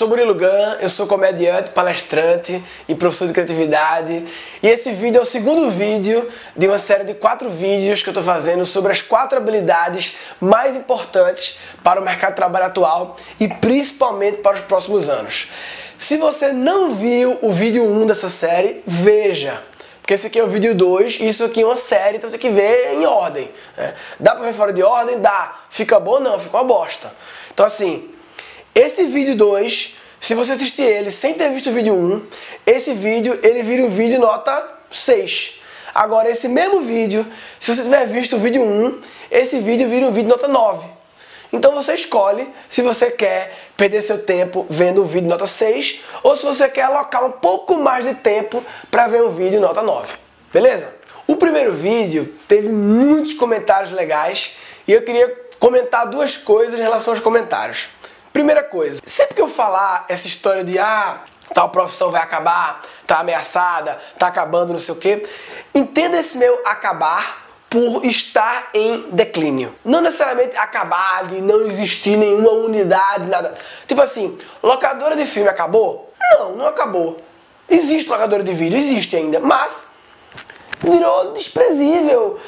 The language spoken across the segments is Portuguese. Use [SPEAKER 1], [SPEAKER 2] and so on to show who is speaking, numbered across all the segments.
[SPEAKER 1] sou Murilo Gun, eu sou comediante, palestrante e professor de criatividade. E esse vídeo é o segundo vídeo de uma série de quatro vídeos que eu estou fazendo sobre as quatro habilidades mais importantes para o mercado de trabalho atual e principalmente para os próximos anos. Se você não viu o vídeo 1 dessa série, veja. Porque esse aqui é o vídeo 2 e isso aqui é uma série, então tem que ver em ordem. Né? Dá pra ver fora de ordem? Dá. Fica bom? Não, fica uma bosta. Então assim, esse vídeo 2, se você assistir ele sem ter visto o vídeo 1, esse vídeo ele vira um vídeo nota 6. Agora, esse mesmo vídeo, se você tiver visto o vídeo 1, esse vídeo vira um vídeo nota 9. Então você escolhe se você quer perder seu tempo vendo o vídeo nota 6 ou se você quer alocar um pouco mais de tempo para ver um vídeo nota 9. Beleza? O primeiro vídeo teve muitos comentários legais e eu queria comentar duas coisas em relação aos comentários. Primeira coisa, sempre que eu falar essa história de ah, tal profissão vai acabar, tá ameaçada, tá acabando, não sei o quê, entenda esse meu acabar por estar em declínio. Não necessariamente acabar de não existir nenhuma unidade, nada. Tipo assim, locadora de filme acabou? Não, não acabou. Existe locadora de vídeo, existe ainda, mas virou desprezível,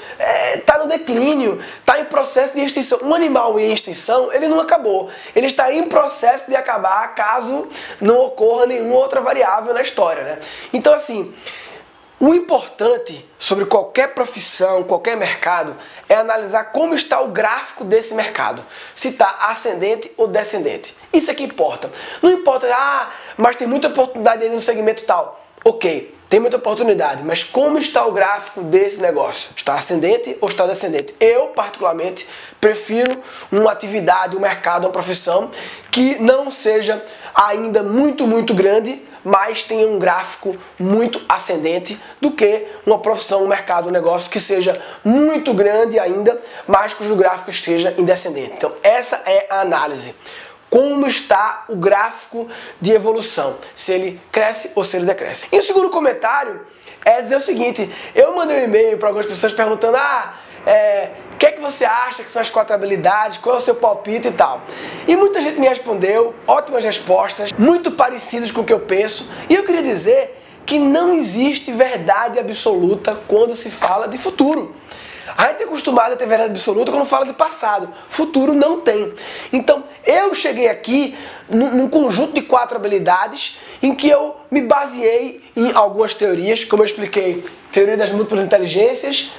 [SPEAKER 1] está é, no declínio, está em processo de extinção. Um animal em extinção, ele não acabou. Ele está em processo de acabar caso não ocorra nenhuma outra variável na história. Né? Então, assim, o importante sobre qualquer profissão, qualquer mercado, é analisar como está o gráfico desse mercado. Se está ascendente ou descendente. Isso é que importa. Não importa, ah, mas tem muita oportunidade aí no segmento tal. Ok, tem muita oportunidade, mas como está o gráfico desse negócio? Está ascendente ou está descendente? Eu, particularmente, prefiro uma atividade, um mercado, uma profissão que não seja ainda muito, muito grande, mas tenha um gráfico muito ascendente do que uma profissão, um mercado, um negócio que seja muito grande ainda, mas cujo gráfico esteja em descendente. Então, essa é a análise como está o gráfico de evolução, se ele cresce ou se ele decresce. E o segundo comentário é dizer o seguinte: eu mandei um e-mail para algumas pessoas perguntando, ah, é, o que é que você acha que são as quatro habilidades, qual é o seu palpite e tal. E muita gente me respondeu, ótimas respostas, muito parecidas com o que eu penso, e eu queria dizer que não existe verdade absoluta quando se fala de futuro. A gente é acostumado a ter verdade absoluta quando fala de passado. Futuro não tem. Então, eu cheguei aqui num, conjunto de quatro habilidades em que eu me baseei em algumas teorias, como eu expliquei, teoria das múltiplas inteligências,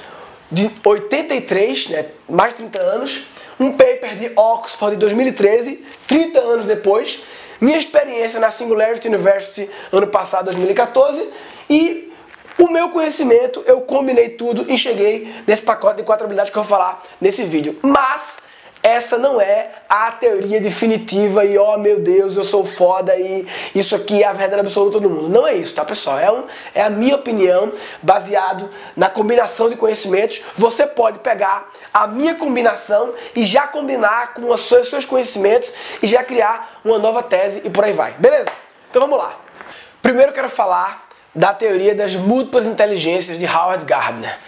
[SPEAKER 1] de 83, né, mais de 30 anos, um paper de Oxford de 2013, 30 anos depois, minha experiência na Singularity University ano passado, 2014, e o meu conhecimento, eu combinei tudo e cheguei nesse pacote de quatro habilidades que eu vou falar nesse vídeo. Mas essa não é a teoria definitiva e ó oh, meu Deus, eu sou foda e isso aqui é a verdade absoluta do mundo. Não é isso, tá pessoal? É, um, é a minha opinião baseado na combinação de conhecimentos. Você pode pegar a minha combinação e já combinar com os seus, conhecimentos e já criar uma nova tese e por aí vai. Beleza? Então vamos lá. Primeiro eu quero falar da teoria das múltiplas inteligências de Howard Gardner.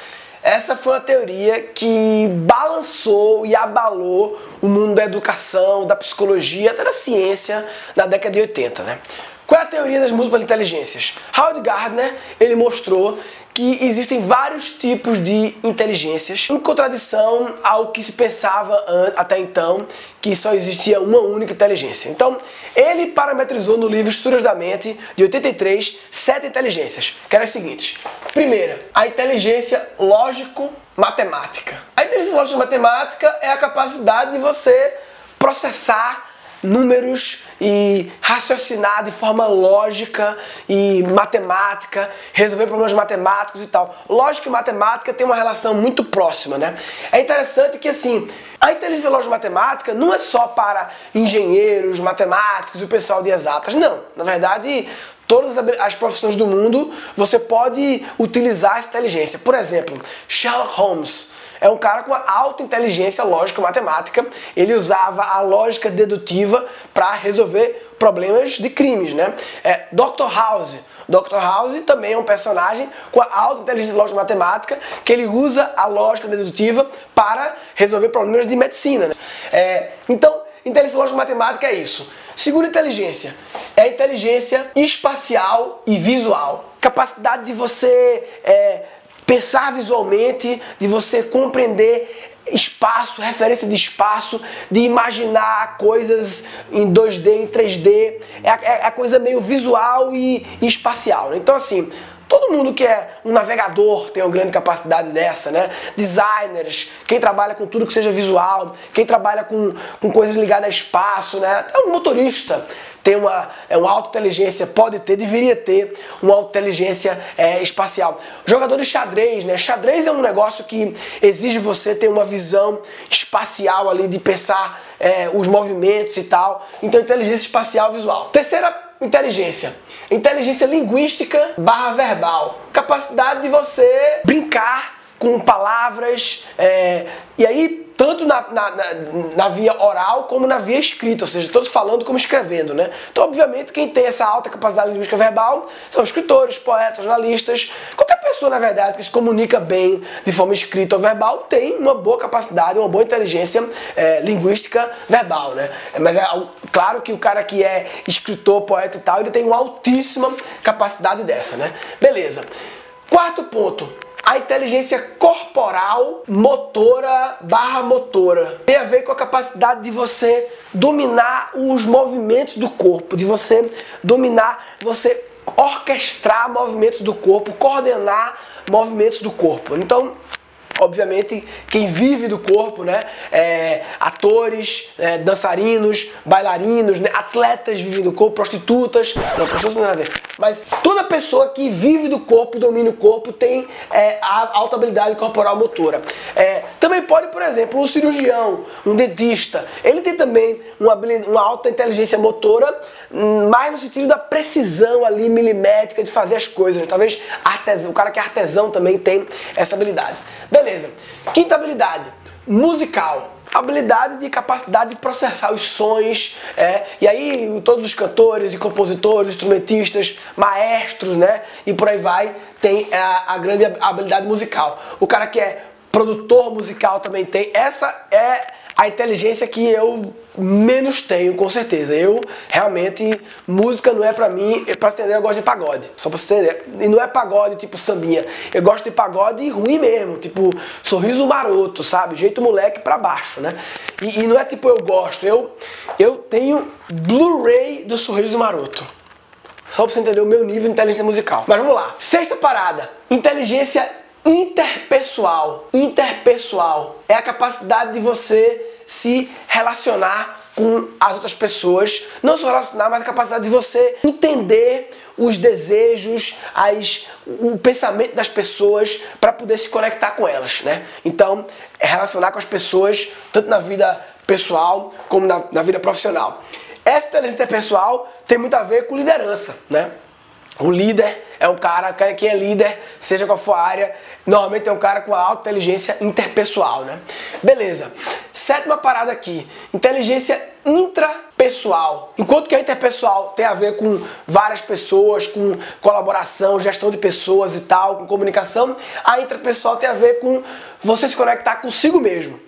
[SPEAKER 1] Essa foi uma teoria que balançou e abalou o mundo da educação, da psicologia, até da ciência na década de 80, né? Qual é a teoria das múltiplas inteligências? Howard Gardner, ele mostrou que existem vários tipos de inteligências, em contradição ao que se pensava até então, que só existia uma única inteligência. Então, ele parametrizou no livro Estruturas da Mente, de 83, sete inteligências, que eram as seguintes. Primeira, a inteligência lógico-matemática. A inteligência lógico-matemática é a capacidade de você processar números e raciocinar de forma lógica e matemática, resolver problemas matemáticos e tal. Lógica e matemática tem uma relação muito próxima, né? É interessante que assim, a inteligência lógica matemática não é só para engenheiros, matemáticos e o pessoal de exatas, não. Na verdade, todas as profissões do mundo você pode utilizar essa inteligência. Por exemplo, Sherlock Holmes é um cara com alta inteligência lógica matemática. Ele usava a lógica dedutiva para resolver problemas de crimes, né? É, Dr. House. Dr. House também é um personagem com alta inteligência lógica matemática que ele usa a lógica dedutiva para resolver problemas de medicina. Né? É, então, inteligência lógica matemática é isso. Segunda inteligência é inteligência espacial e visual. Capacidade de você é, pensar visualmente, de você compreender espaço, referência de espaço, de imaginar coisas em 2D, em 3D. É, é, é coisa meio visual e, e espacial. Né? Então, assim, Todo mundo que é um navegador tem uma grande capacidade dessa, né? Designers, quem trabalha com tudo que seja visual, quem trabalha com, com coisas ligadas a espaço, né? Até um motorista tem uma, é uma alta inteligência, pode ter, deveria ter uma alta inteligência é, espacial. Jogador de xadrez, né? Xadrez é um negócio que exige você ter uma visão espacial ali, de pensar é, os movimentos e tal. Então, inteligência espacial visual. Terceira inteligência. Inteligência linguística barra verbal. Capacidade de você brincar com palavras. É, e aí tanto na, na, na, na, via oral como na via escrita, ou seja, todos falando como escrevendo, né? Então, obviamente, quem tem essa alta capacidade linguística verbal são escritores, poetas, jornalistas, qualquer pessoa, na verdade, que se comunica bem de forma escrita ou verbal tem uma boa capacidade, uma boa inteligência é, linguística verbal, né? Mas é claro que o cara que é escritor, poeta e tal, ele tem uma altíssima capacidade dessa, né? Beleza. Quarto ponto, a inteligência corporal motora barra motora tem a ver com a capacidade de você dominar os movimentos do corpo, de você dominar, você orquestrar movimentos do corpo, coordenar movimentos do corpo. Então, obviamente, quem vive do corpo, né? É, atores, é, dançarinos, bailarinos, né? atletas vivem do corpo, prostitutas. Não, prostitutas não tem nada a ver. Mas toda pessoa que vive do corpo, domina o corpo, tem é, a alta habilidade corporal motora. É, também pode, por exemplo, um cirurgião, um dentista, ele tem também uma, uma alta inteligência motora, hum, mais no sentido da precisão ali milimétrica de fazer as coisas. Talvez artesão, o cara que é artesão também tem essa habilidade. Beleza. Quinta habilidade, musical habilidade de capacidade de processar os sons, é, e aí todos os cantores e compositores, instrumentistas, maestros, né, e por aí vai, tem a, a grande habilidade musical. O cara que é produtor musical também tem. Essa é a inteligência que eu menos tenho, com certeza. Eu realmente, música não é pra mim, pra entender, eu gosto de pagode. Só pra você entender. E não é pagode tipo sambinha. Eu gosto de pagode ruim mesmo, tipo sorriso maroto, sabe? Jeito moleque pra baixo, né? E, e não é tipo eu gosto, eu, eu tenho Blu-ray do sorriso maroto. Só pra você entender o meu nível de inteligência musical. Mas vamos lá. Sexta parada: inteligência interpessoal. Interpessoal é a capacidade de você se relacionar com as outras pessoas, não só relacionar, mas a capacidade de você entender os desejos, as, o pensamento das pessoas para poder se conectar com elas, né? Então, é relacionar com as pessoas tanto na vida pessoal como na, na vida profissional. Essa inteligência pessoal tem muito a ver com liderança, né? O líder é um cara, quem é líder, seja qual for a área, normalmente é um cara com alta inteligência interpessoal, né? Beleza. Sétima parada aqui, inteligência intrapessoal. Enquanto que a interpessoal tem a ver com várias pessoas, com colaboração, gestão de pessoas e tal, com comunicação, a intrapessoal tem a ver com você se conectar consigo mesmo.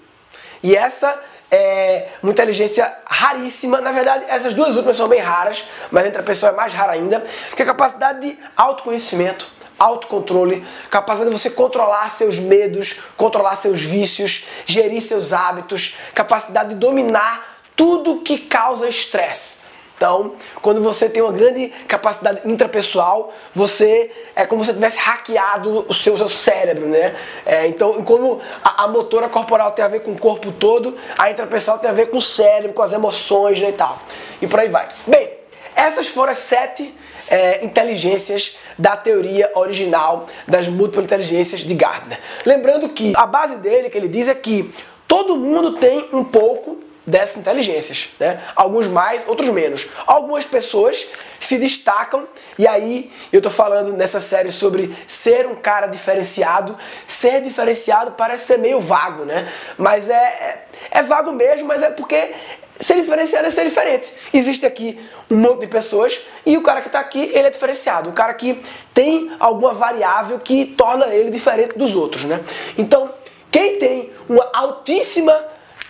[SPEAKER 1] E essa é uma inteligência raríssima. Na verdade, essas duas últimas são bem raras, mas entre a pessoa é mais rara ainda, que é a capacidade de autoconhecimento, autocontrole, capacidade de você controlar seus medos, controlar seus vícios, gerir seus hábitos, capacidade de dominar tudo que causa estresse. Então, quando você tem uma grande capacidade intrapessoal, você é como se você tivesse hackeado o seu, seu cérebro, né? É, então, como a, a, motora corporal tem a ver com o corpo todo, a intrapessoal tem a ver com o cérebro, com as emoções né, e tal. E por aí vai. Bem, essas foram as sete é, inteligências da teoria original das múltiplas inteligências de Gardner. Lembrando que a base dele, que ele diz, é que todo mundo tem um pouco dessas inteligências, né? Alguns mais, outros menos. Algumas pessoas se destacam e aí eu tô falando nessa série sobre ser um cara diferenciado. Ser diferenciado parece ser meio vago, né? Mas é, é, é vago mesmo, mas é porque ser diferenciado é ser diferente. Existe aqui um monte de pessoas e o cara que está aqui, ele é diferenciado. O cara que tem alguma variável que torna ele diferente dos outros, né? Então, quem tem uma altíssima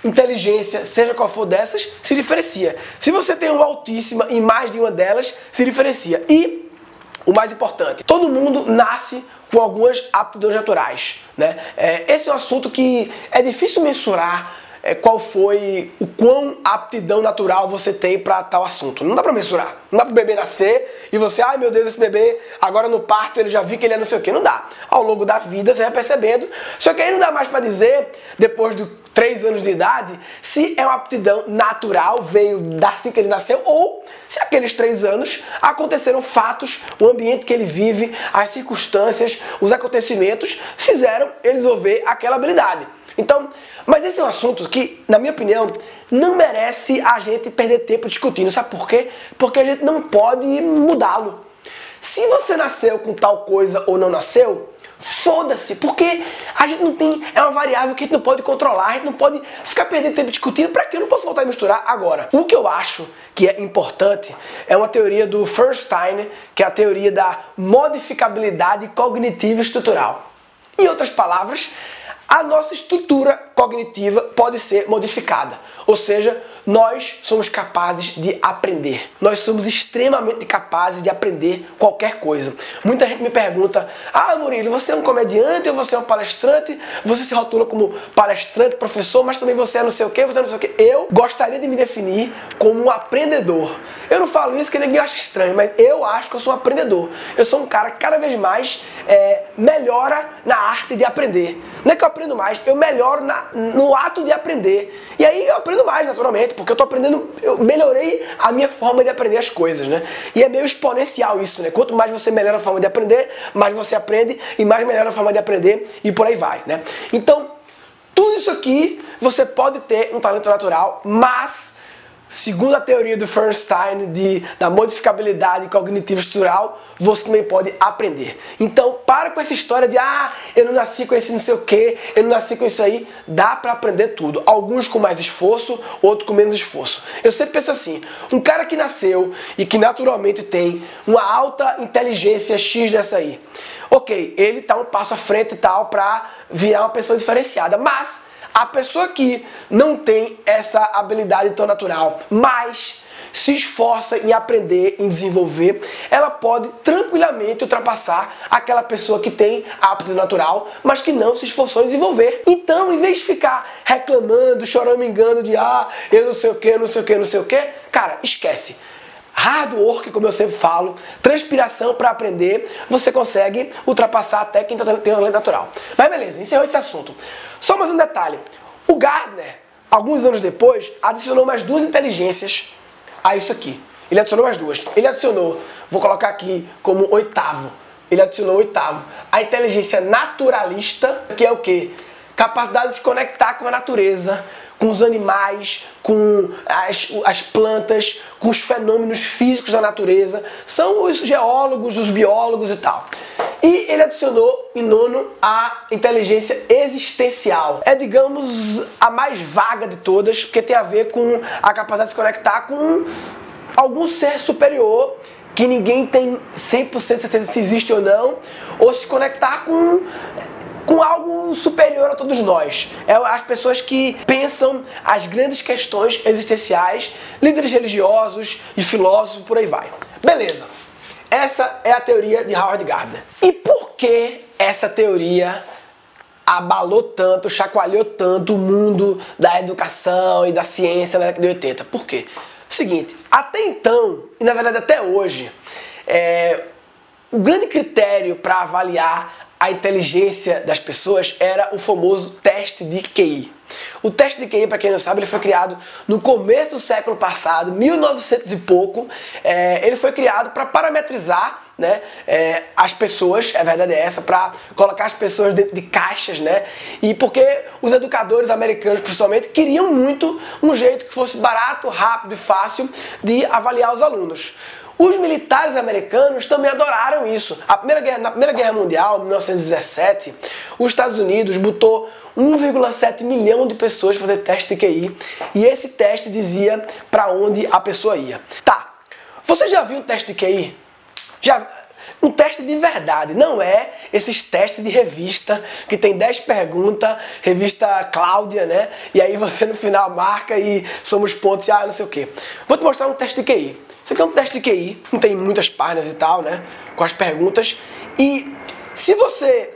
[SPEAKER 1] inteligência, seja qual for dessas, se diferencia. Se você tem uma altíssima em mais de uma delas, se diferencia. E o mais importante, todo mundo nasce com algumas aptidões naturais, né? É, esse é um assunto que é difícil mensurar é, qual foi o quão aptidão natural você tem para tal assunto. Não dá para mensurar. Não dá para o bebê nascer e você, ai meu Deus, esse bebê, agora no parto ele já vi que ele é não sei o que. Não dá. Ao longo da vida você vai percebendo. Só que aí não dá mais para dizer, depois do 3 anos de idade, se é uma aptidão natural, veio da assim que ele nasceu, ou se aqueles 3 anos aconteceram fatos, o ambiente que ele vive, as circunstâncias, os acontecimentos fizeram ele desenvolver aquela habilidade. Então, mas esse é um assunto que, na minha opinião, não merece a gente perder tempo discutindo. Sabe por quê? Porque a gente não pode mudá-lo. Se você nasceu com tal coisa ou não nasceu, foda-se, porque a gente não tem, é uma variável que a gente não pode controlar, a gente não pode ficar perdendo tempo discutindo, para que eu não posso voltar a misturar agora. O que eu acho que é importante é uma teoria do Fernstein, que é a teoria da modificabilidade cognitiva estrutural. Em outras palavras, a nossa estrutura cognitiva pode ser modificada. Ou seja, nós somos capazes de aprender. Nós somos extremamente capazes de aprender qualquer coisa. Muita gente me pergunta: Ah, Murilo, você é um comediante ou você é um palestrante? Você se rotula como palestrante, professor, mas também você é não sei o que, você é não sei o que. Eu gostaria de me definir como um aprendedor. Eu não falo isso que ninguém acha estranho, mas eu acho que eu sou um aprendedor. Eu sou um cara que cada vez mais é, melhora na arte de aprender. Não é que eu aprendo mais, eu melhoro na, no ato de aprender. E aí eu aprendo mais, naturalmente, porque eu tô aprendendo, eu melhorei a minha forma de aprender as coisas, né? E é meio exponencial isso, né? Quanto mais você melhora a forma de aprender, mais você aprende e mais melhora a forma de aprender e por aí vai, né? Então, tudo isso aqui você pode ter um talento natural, mas Segundo a teoria do Fernstein de, da modificabilidade cognitiva estrutural, você também pode aprender. Então, para com essa história de ah, eu não nasci com esse não sei o que, eu não nasci com isso aí. Dá para aprender tudo. Alguns com mais esforço, outros com menos esforço. Eu sempre penso assim: um cara que nasceu e que naturalmente tem uma alta inteligência X dessa aí, ok, ele tá um passo à frente e tal para virar uma pessoa diferenciada, mas a pessoa que não tem essa habilidade tão natural, mas se esforça em aprender, em desenvolver, ela pode tranquilamente ultrapassar aquela pessoa que tem aptidão natural, mas que não se esforçou em desenvolver. Então, em vez de ficar reclamando, chorando, engano de ah, eu não sei o que, não sei o que, não sei o que, cara, esquece hard work, como eu sempre falo, transpiração para aprender, você consegue ultrapassar até quem tem talento natural. Mas beleza, encerrou esse assunto. Só mais um detalhe. O Gardner, alguns anos depois, adicionou mais duas inteligências a isso aqui. Ele adicionou mais duas. Ele adicionou, vou colocar aqui como oitavo. Ele adicionou oitavo. A inteligência naturalista, que é o quê? Capacidade de se conectar com a natureza, com os animais, com as, as plantas, com os fenômenos físicos da natureza. São os geólogos, os biólogos e tal. E ele adicionou em nono a inteligência existencial. É, digamos, a mais vaga de todas, porque tem a ver com a capacidade de se conectar com algum ser superior que ninguém tem 100% certeza se existe ou não, ou se conectar com com algo superior a todos nós. É as pessoas que pensam as grandes questões existenciais, líderes religiosos e filósofos, por aí vai. Beleza. Essa é a teoria de Howard Gardner. E por que essa teoria abalou tanto, chacoalhou tanto o mundo da educação e da ciência na década de 80? Por quê? Seguinte, até então, e na verdade até hoje, é, o grande critério para avaliar a inteligência das pessoas era o famoso teste de QI. O teste de QI, para quem não sabe, ele foi criado no começo do século passado, 1900 e pouco. É, ele foi criado para parametrizar né, é, as pessoas, a verdade é essa, para colocar as pessoas dentro de caixas, né? E porque os educadores americanos, principalmente, queriam muito um jeito que fosse barato, rápido e fácil de avaliar os alunos. Os militares americanos também adoraram isso. A primeira guerra, na Primeira Guerra Mundial, 1917, os Estados Unidos botou 1,7 milhão de pessoas fazer teste de QI e esse teste dizia para onde a pessoa ia. Tá. Você já viu um teste de QI? Já Um teste de verdade, não é esses testes de revista que tem 10 perguntas, revista Cláudia, né? E aí você no final marca e somos pontos e ah, não sei o quê. Vou te mostrar um teste de QI. Isso aqui é um teste de QI, não tem muitas páginas e tal, né? Com as perguntas. E se você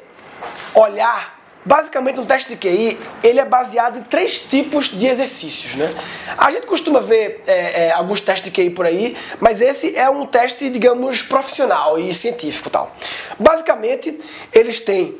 [SPEAKER 1] olhar Basicamente, um teste de QI ele é baseado em três tipos de exercícios. Né? A gente costuma ver é, é, alguns testes de QI por aí, mas esse é um teste, digamos, profissional e científico. tal. Basicamente, eles têm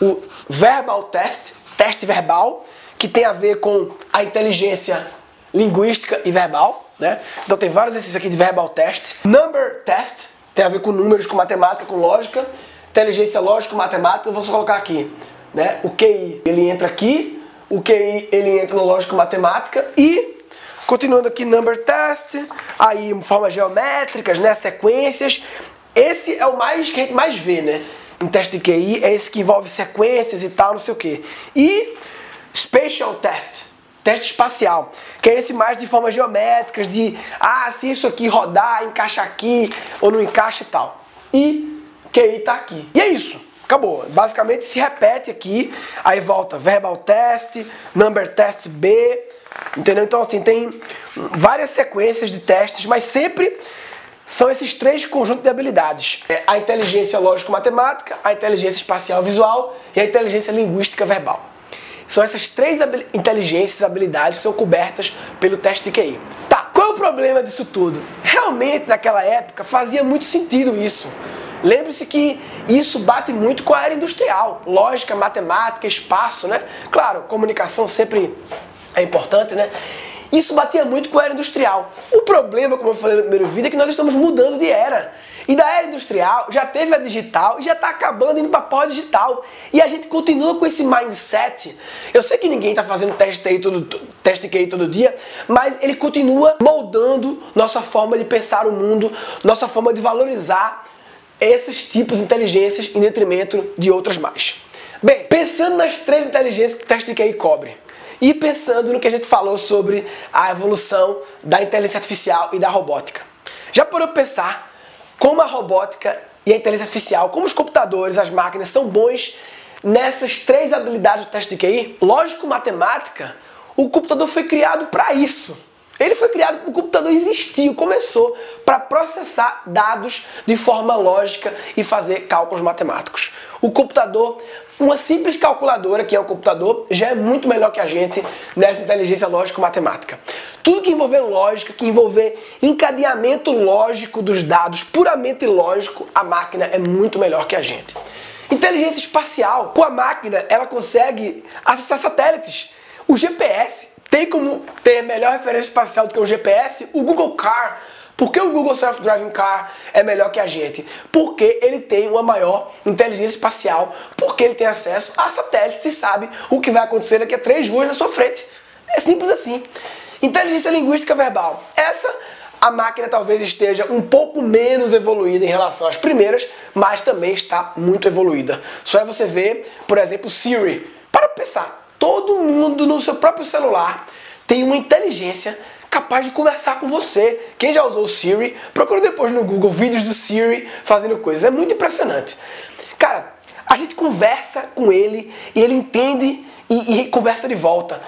[SPEAKER 1] o verbal test, teste verbal, que tem a ver com a inteligência linguística e verbal. Né? Então, tem vários exercícios aqui de verbal test. Number test, tem a ver com números, com matemática, com lógica. Inteligência lógica, matemática, eu vou só colocar aqui né? O QI ele entra aqui, o QI ele entra no lógico matemática e continuando aqui number test, aí formas geométricas, né? Sequências. Esse é o mais que a gente mais vê, né? Em teste de QI é esse que envolve sequências e tal, não sei o que. E spatial test, teste espacial, que é esse mais de formas geométricas, de ah, se isso aqui rodar, encaixa aqui ou não encaixa e tal. E QI tá aqui. E é isso. Acabou. Basicamente se repete aqui, aí volta verbal test, number test B, entendeu? Então assim, tem várias sequências de testes, mas sempre são esses três conjuntos de habilidades: é a inteligência lógico-matemática, a inteligência espacial visual e a inteligência linguística verbal. São essas três inteligências, habilidades que são cobertas pelo teste de QI. Tá, qual é o problema disso tudo? Realmente, naquela época, fazia muito sentido isso. Lembre-se que isso bate muito com a área industrial, lógica, matemática, espaço, né? Claro, comunicação sempre é importante, né? Isso batia muito com a era industrial. O problema, como eu falei no primeiro vídeo, é que nós estamos mudando de era. E da era industrial já teve a digital e já está acabando indo para pós-digital. E a gente continua com esse mindset. Eu sei que ninguém está fazendo teste TI todo, teste QI todo dia, mas ele continua moldando nossa forma de pensar o mundo, nossa forma de valorizar esses tipos de inteligências em detrimento de outras mais. Bem, pensando nas três inteligências que o teste de QI cobre, e pensando no que a gente falou sobre a evolução da inteligência artificial e da robótica. Já parou pensar como a robótica e a inteligência artificial, como os computadores, as máquinas são bons nessas três habilidades do teste de QI? Lógico, matemática, o computador foi criado para isso. Ele foi criado, o computador existiu, começou para processar dados de forma lógica e fazer cálculos matemáticos. O computador, uma simples calculadora, que é o computador, já é muito melhor que a gente nessa inteligência lógico-matemática. Tudo que envolver lógica, que envolver encadeamento lógico dos dados, puramente lógico, a máquina é muito melhor que a gente. Inteligência espacial, com a máquina, ela consegue acessar satélites. O GPS tem como ter melhor referência espacial do que o GPS? O Google Car. Por que o Google Self Driving Car é melhor que a gente? Porque ele tem uma maior inteligência espacial, porque ele tem acesso a satélites e sabe o que vai acontecer daqui a três ruas na sua frente. É simples assim. Inteligência linguística verbal. Essa a máquina talvez esteja um pouco menos evoluída em relação às primeiras, mas também está muito evoluída. Só é você ver, por exemplo, Siri. Para pensar, Todo mundo no seu próprio celular tem uma inteligência capaz de conversar com você. Quem já usou o Siri, procura depois no Google vídeos do Siri fazendo coisas. É muito impressionante. Cara, a gente conversa com ele e ele entende e, e conversa de volta.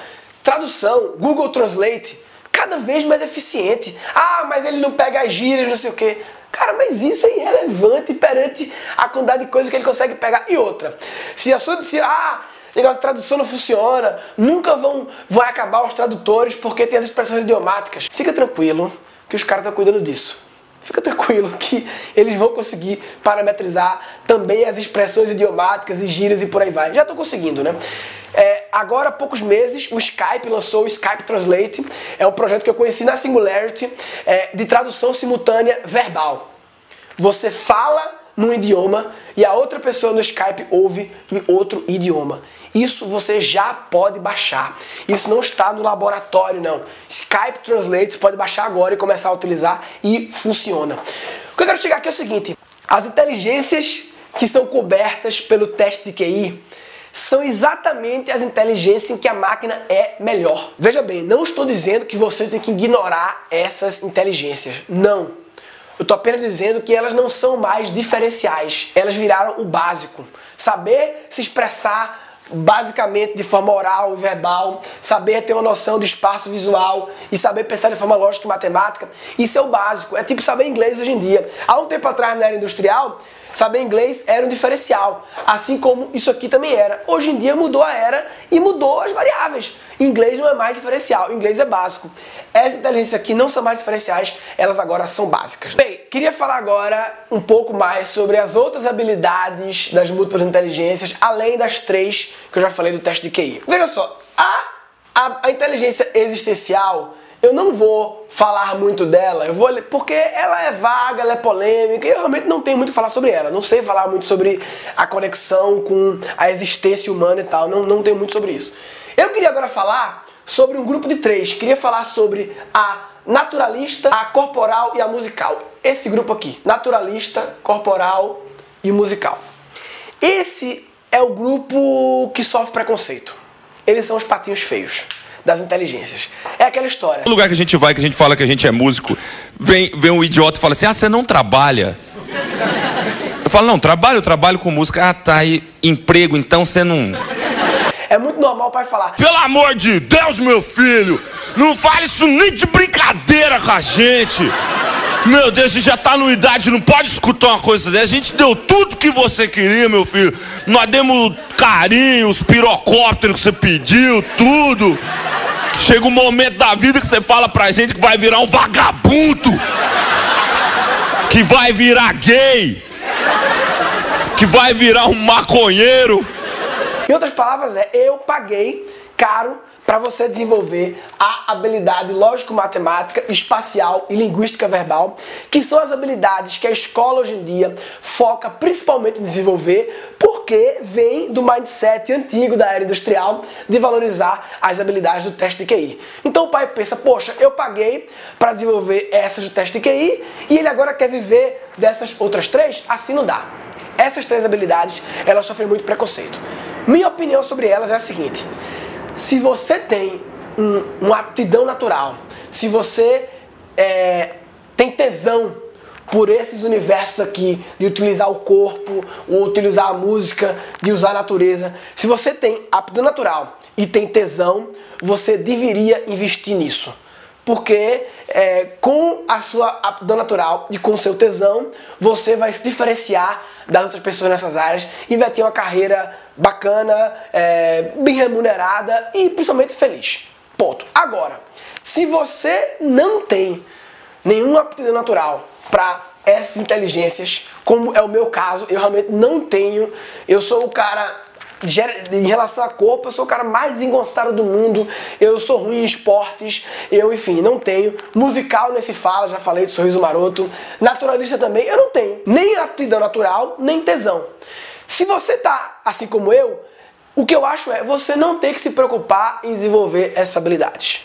[SPEAKER 1] Tradução, Google Translate, cada vez mais eficiente. Ah, mas ele não pega as gírias, não sei o quê. Cara, mas isso é irrelevante perante a quantidade de coisas que ele consegue pegar. E outra, se a sua. Se, ah, negócio de tradução não funciona, nunca vão vai acabar os tradutores porque tem as expressões idiomáticas. Fica tranquilo que os caras estão cuidando disso. Fica tranquilo que eles vão conseguir parametrizar também as expressões idiomáticas e gírias e por aí vai. Já estou conseguindo, né? É, agora há poucos meses o Skype lançou o Skype Translate. É um projeto que eu conheci na Singularity é, de tradução simultânea verbal. Você fala num idioma e a outra pessoa no Skype ouve em outro idioma. Isso você já pode baixar. Isso não está no laboratório, não. Skype Translate você pode baixar agora e começar a utilizar e funciona. O que eu quero chegar aqui é o seguinte: as inteligências que são cobertas pelo teste de QI são exatamente as inteligências em que a máquina é melhor. Veja bem, não estou dizendo que você tem que ignorar essas inteligências. Não. Eu tô apenas dizendo que elas não são mais diferenciais. Elas viraram o básico. Saber se expressar basicamente de forma oral e verbal, saber ter uma noção de espaço visual e saber pensar de forma lógica e matemática, isso é o básico. É tipo saber inglês hoje em dia. Há um tempo atrás na era industrial, Saber inglês era um diferencial, assim como isso aqui também era. Hoje em dia mudou a era e mudou as variáveis. Inglês não é mais diferencial, inglês é básico. Essas inteligências aqui não são mais diferenciais, elas agora são básicas. Bem, queria falar agora um pouco mais sobre as outras habilidades das múltiplas inteligências, além das três que eu já falei do teste de QI. Veja só, a, a, a inteligência existencial eu não vou falar muito dela, eu vou porque ela é vaga, ela é polêmica, e eu realmente não tenho muito que falar sobre ela. Não sei falar muito sobre a conexão com a existência humana e tal, não, não tenho muito sobre isso. Eu queria agora falar sobre um grupo de três. Queria falar sobre a naturalista, a corporal e a musical. Esse grupo aqui, naturalista, corporal e musical. Esse é o grupo que sofre preconceito. Eles são os patinhos feios das inteligências. É aquela história.
[SPEAKER 2] No lugar que a gente vai, que a gente fala que a gente é músico, vem, vem um idiota e fala assim: ah, você não trabalha. Eu falo, não, trabalho, eu trabalho com música. Ah, tá, aí, emprego, então você não.
[SPEAKER 1] É muito normal o pai falar:
[SPEAKER 2] Pelo amor de Deus, meu filho, não fale isso nem de brincadeira com a gente. Meu Deus, você já tá numa idade, não pode escutar uma coisa dessa. A gente deu tudo que você queria, meu filho. Nós demos carinho, os pirocópteros que você pediu, tudo. Chega um momento da vida que você fala pra gente que vai virar um vagabundo, que vai virar gay, que vai virar um maconheiro.
[SPEAKER 1] Em outras palavras, é eu paguei caro para você desenvolver a habilidade lógico-matemática, espacial e linguística verbal, que são as habilidades que a escola hoje em dia foca principalmente em desenvolver, porque vem do mindset antigo da era industrial de valorizar as habilidades do teste de QI. Então o pai pensa, poxa, eu paguei para desenvolver essas do teste de QI e ele agora quer viver dessas outras três? Assim não dá. Essas três habilidades, elas sofrem muito preconceito. Minha opinião sobre elas é a seguinte: se você tem um, uma aptidão natural, se você é, tem tesão por esses universos aqui, de utilizar o corpo, ou utilizar a música, de usar a natureza, se você tem aptidão natural e tem tesão, você deveria investir nisso. Porque é, com a sua aptidão natural e com seu tesão, você vai se diferenciar das outras pessoas nessas áreas e vai ter uma carreira bacana, é, bem remunerada e principalmente feliz. Ponto. Agora, se você não tem nenhuma aptidão natural para essas inteligências, como é o meu caso, eu realmente não tenho. Eu sou o cara em relação a corpo, eu sou o cara mais desengonçado do mundo, eu sou ruim em esportes, eu, enfim, não tenho. Musical nesse fala, já falei de sorriso maroto. Naturalista também, eu não tenho. Nem aptidão natural, nem tesão. Se você tá assim como eu, o que eu acho é você não ter que se preocupar em desenvolver essas habilidades.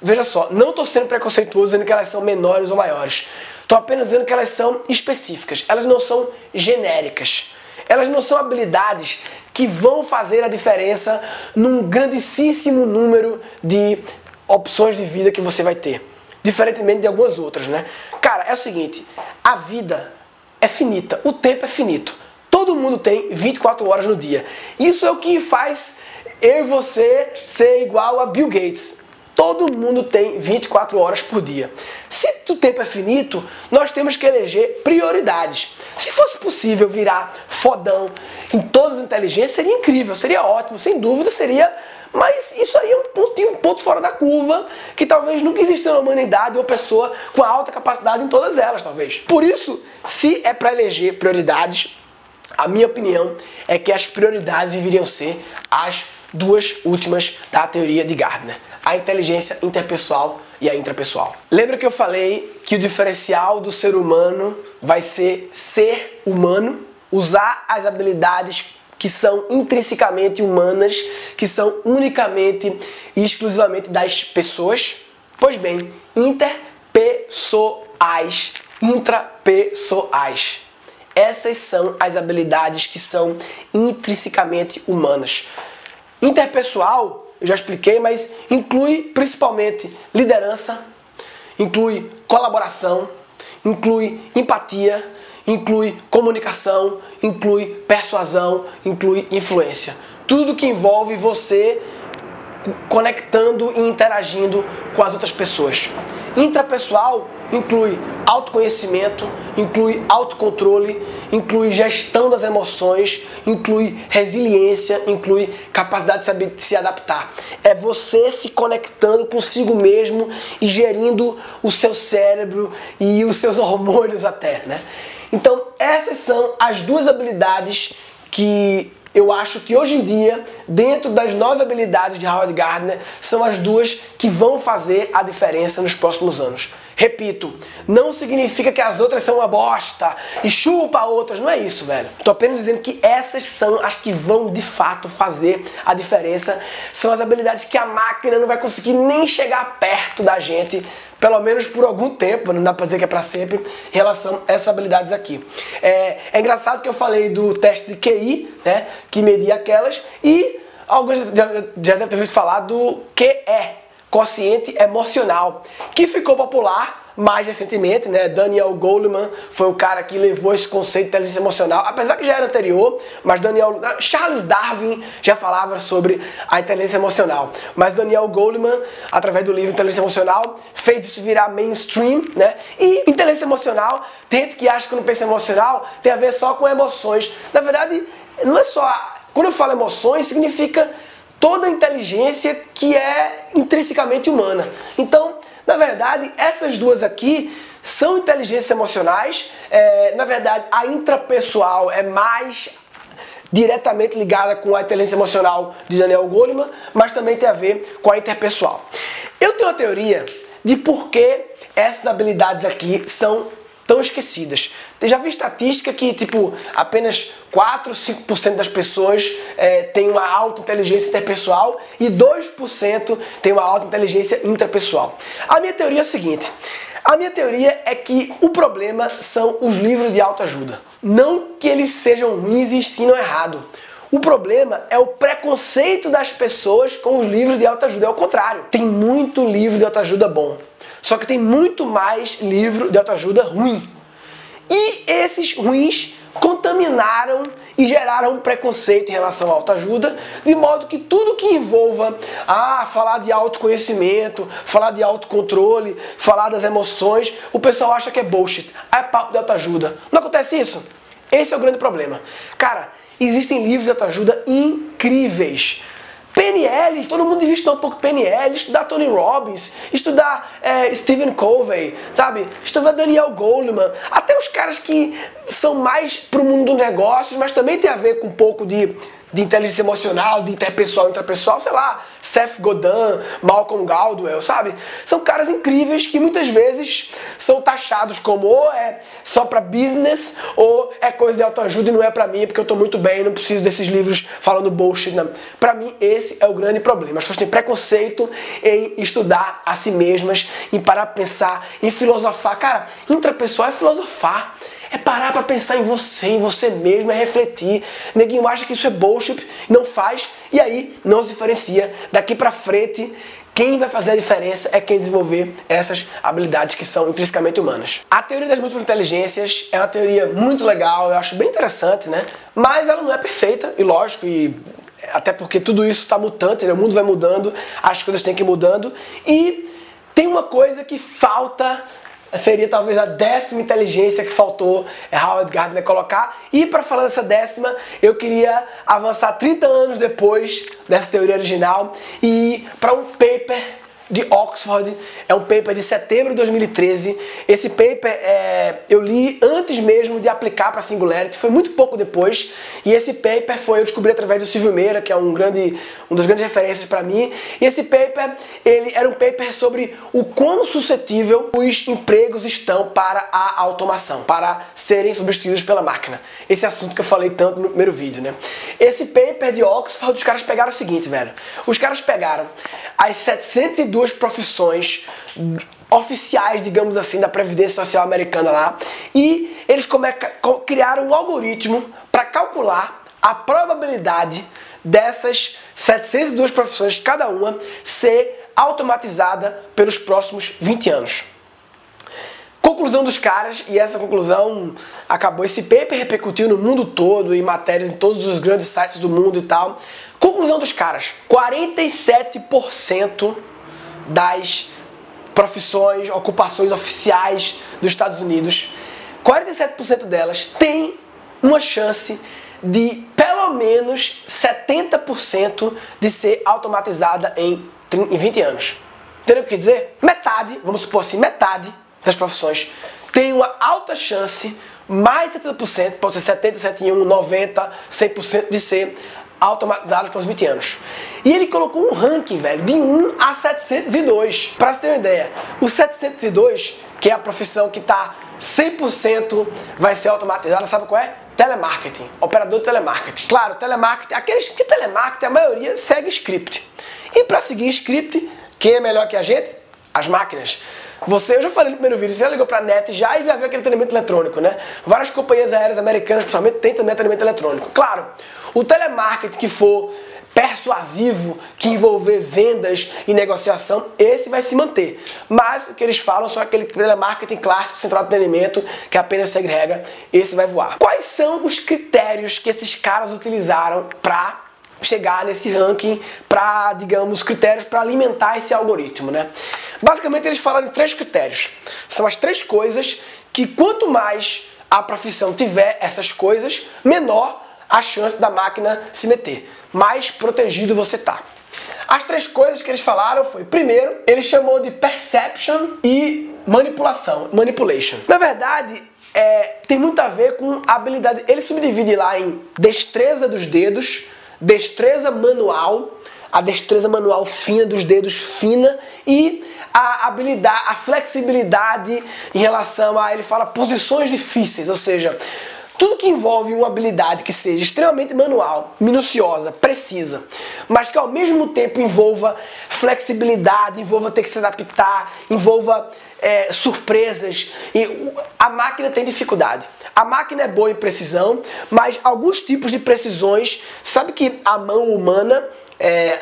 [SPEAKER 1] Veja só, não estou sendo preconceituoso dizendo que elas são menores ou maiores. Estou apenas dizendo que elas são específicas. Elas não são genéricas. Elas não são habilidades que vão fazer a diferença num grandíssimo número de opções de vida que você vai ter. Diferentemente de algumas outras, né? Cara, é o seguinte: a vida é finita, o tempo é finito. Todo mundo tem 24 horas no dia. Isso é o que faz eu e você ser igual a Bill Gates. Todo mundo tem 24 horas por dia. Se o tempo é finito, nós temos que eleger prioridades. Se fosse possível virar fodão em todas as inteligências, seria incrível, seria ótimo, sem dúvida seria. Mas isso aí é um ponto, um ponto fora da curva que talvez nunca exista na humanidade uma pessoa com alta capacidade em todas elas, talvez. Por isso, se é para eleger prioridades, a minha opinião é que as prioridades deveriam ser as duas últimas da teoria de Gardner: a inteligência interpessoal e a intrapessoal. Lembra que eu falei que o diferencial do ser humano vai ser ser humano, usar as habilidades que são intrinsecamente humanas, que são unicamente e exclusivamente das pessoas? Pois bem, interpessoais, intrapessoais. Essas são as habilidades que são intrinsecamente humanas. Interpessoal, eu já expliquei, mas inclui principalmente liderança, inclui colaboração, inclui empatia, inclui comunicação, inclui persuasão, inclui influência. Tudo que envolve você conectando e interagindo com as outras pessoas. Intrapessoal inclui autoconhecimento, inclui autocontrole, inclui gestão das emoções, inclui resiliência, inclui capacidade de se adaptar. É você se conectando consigo mesmo e gerindo o seu cérebro e os seus hormônios até, né? Então, essas são as duas habilidades que eu acho que hoje em dia, dentro das nove habilidades de Howard Gardner, são as duas que vão fazer a diferença nos próximos anos. Repito, não significa que as outras são uma bosta e chupa outras, não é isso, velho. Tô apenas dizendo que essas são as que vão de fato fazer a diferença. São as habilidades que a máquina não vai conseguir nem chegar perto da gente pelo menos por algum tempo, não dá pra dizer que é pra sempre, em relação a essas habilidades aqui. É, é engraçado que eu falei do teste de QI, né, que media aquelas, e alguns já, já devem ter visto falar do QE, quociente emocional, que ficou popular mais recentemente, né? Daniel Goleman foi o cara que levou esse conceito de inteligência emocional, apesar que já era anterior, mas Daniel Charles Darwin já falava sobre a inteligência emocional. Mas Daniel Goleman, através do livro Inteligência Emocional, fez isso virar mainstream, né? E inteligência emocional, tem gente que acha que não pensa emocional tem a ver só com emoções. Na verdade, não é só quando eu falo emoções, significa toda a inteligência que é intrinsecamente humana. Então, na verdade, essas duas aqui são inteligências emocionais. É, na verdade, a intrapessoal é mais diretamente ligada com a inteligência emocional de Daniel Goleman, mas também tem a ver com a interpessoal. Eu tenho uma teoria de por que essas habilidades aqui são tão esquecidas. Já vi estatística que, tipo, apenas 4, 5% das pessoas é, têm uma alta inteligência interpessoal e 2% têm uma alta inteligência intrapessoal. A minha teoria é a seguinte. A minha teoria é que o problema são os livros de autoajuda. Não que eles sejam ruins e ensinam errado. O problema é o preconceito das pessoas com os livros de autoajuda. É o contrário. Tem muito livro de autoajuda bom. Só que tem muito mais livro de autoajuda ruim. E esses ruins contaminaram e geraram um preconceito em relação à autoajuda, de modo que tudo que envolva ah, falar de autoconhecimento, falar de autocontrole, falar das emoções, o pessoal acha que é bullshit. Ah, é papo de autoajuda. Não acontece isso? Esse é o grande problema. Cara, existem livros de autoajuda incríveis. PNL, todo mundo estudar um pouco PNL, estudar Tony Robbins, estudar é, Stephen Covey, sabe? Estudar Daniel Goleman, até os caras que são mais pro mundo dos negócios, mas também tem a ver com um pouco de de inteligência emocional, de interpessoal, intrapessoal, sei lá, Seth Godin, Malcolm Gladwell, sabe? São caras incríveis que muitas vezes são taxados como ou é só para business ou é coisa de autoajuda e não é para mim porque eu tô muito bem, não preciso desses livros falando bullshit. Para mim esse é o grande problema. As pessoas têm preconceito em estudar a si mesmas, em parar pra pensar, em filosofar. Cara, intrapessoal é filosofar. É parar para pensar em você, em você mesmo, é refletir. Neguinho acha que isso é bullshit, não faz e aí não se diferencia. Daqui para frente, quem vai fazer a diferença é quem desenvolver essas habilidades que são intrinsecamente humanas. A teoria das múltiplas inteligências é uma teoria muito legal, eu acho bem interessante, né? Mas ela não é perfeita, e lógico, e até porque tudo isso está mutante, né? o mundo vai mudando, as coisas têm que ir mudando. E tem uma coisa que falta seria talvez a décima inteligência que faltou é Howard Gardner colocar. E para falar dessa décima, eu queria avançar 30 anos depois dessa teoria original e para um paper de Oxford, é um paper de setembro de 2013. Esse paper é, eu li antes mesmo de aplicar para Singularity, foi muito pouco depois. E esse paper foi eu descobri através do Silvio Meira, que é um grande, um das grandes referências para mim. E esse paper, ele era um paper sobre o quão suscetível os empregos estão para a automação, para serem substituídos pela máquina. Esse assunto que eu falei tanto no primeiro vídeo, né? Esse paper de Oxford, os caras pegaram o seguinte, velho. Os caras pegaram as 702 duas profissões oficiais, digamos assim, da Previdência Social Americana lá, e eles criaram um algoritmo para calcular a probabilidade dessas 702 profissões, cada uma, ser automatizada pelos próximos 20 anos. Conclusão dos caras, e essa conclusão acabou. Esse paper repercutiu no mundo todo, em matérias em todos os grandes sites do mundo e tal. Conclusão dos caras: 47% das profissões, ocupações oficiais dos Estados Unidos, 47% delas têm uma chance de pelo menos 70% de ser automatizada em, em 20 anos. Entendeu o que dizer? Metade, vamos supor assim, metade das profissões tem uma alta chance, mais de 70%, pode ser 70, 71, 90, 100% de ser automatizadas para os 20 anos. E ele colocou um ranking, velho, de 1 a 702. Para você ter uma ideia, o 702, que é a profissão que está 100% vai ser automatizada, sabe qual é? Telemarketing, operador de telemarketing. Claro, telemarketing, aqueles que telemarketing, a maioria segue script. E para seguir script, quem é melhor que a gente? As máquinas. Você, eu já falei no primeiro vídeo, você já ligou para a net já e já viu aquele treinamento eletrônico, né? Várias companhias aéreas americanas, principalmente, têm também treinamento eletrônico. Claro, o telemarketing que for persuasivo, que envolver vendas e negociação, esse vai se manter. Mas o que eles falam são aquele telemarketing clássico, central de atendimento, que apenas segue regra, esse vai voar. Quais são os critérios que esses caras utilizaram para chegar nesse ranking para, digamos, critérios para alimentar esse algoritmo, né? Basicamente eles falaram em três critérios. São as três coisas que quanto mais a profissão tiver essas coisas, menor a chance da máquina se meter, mais protegido você tá. As três coisas que eles falaram foi, primeiro, ele chamou de perception e manipulação, manipulation. Na verdade, é, tem muito a ver com habilidade. Ele subdivide lá em destreza dos dedos, destreza manual, a destreza manual fina dos dedos fina e a habilidade, a flexibilidade em relação a ele fala posições difíceis, ou seja, tudo que envolve uma habilidade que seja extremamente manual, minuciosa, precisa, mas que ao mesmo tempo envolva flexibilidade, envolva ter que se adaptar, envolva é, surpresas, e a máquina tem dificuldade. A máquina é boa em precisão, mas alguns tipos de precisões, sabe que a mão humana é,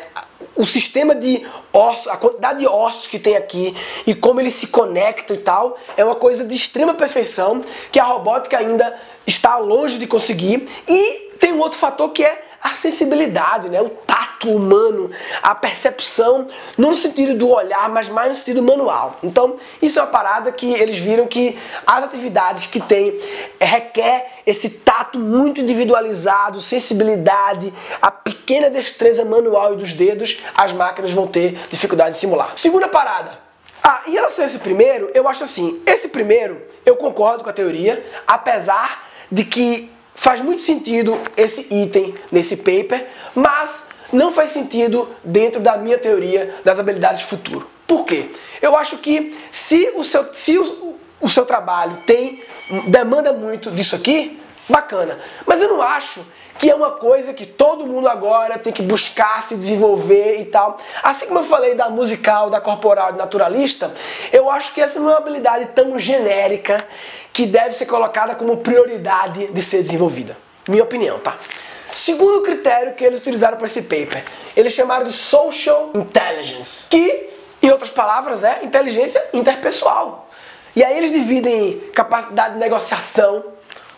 [SPEAKER 1] o sistema de ossos, a quantidade de ossos que tem aqui e como eles se conectam e tal, é uma coisa de extrema perfeição que a robótica ainda está longe de conseguir. E tem um outro fator que é a sensibilidade, né? o tato humano, a percepção, não no sentido do olhar, mas mais no sentido manual. Então, isso é uma parada que eles viram que as atividades que tem é, requer esse tato muito individualizado, sensibilidade, a pequena destreza manual e dos dedos, as máquinas vão ter dificuldade de simular. Segunda parada. Ah, em relação a esse primeiro, eu acho assim, esse primeiro, eu concordo com a teoria, apesar de que faz muito sentido esse item nesse paper, mas não faz sentido dentro da minha teoria das habilidades futuro. Por quê? Eu acho que se o seu, se o, o seu trabalho tem demanda muito disso aqui, bacana. Mas eu não acho que é uma coisa que todo mundo agora tem que buscar se desenvolver e tal. Assim como eu falei da musical, da corporal, naturalista, eu acho que essa não é uma habilidade tão genérica que deve ser colocada como prioridade de ser desenvolvida. Minha opinião, tá? Segundo critério que eles utilizaram para esse paper, eles chamaram de social intelligence, que, em outras palavras, é inteligência interpessoal. E aí eles dividem capacidade de negociação,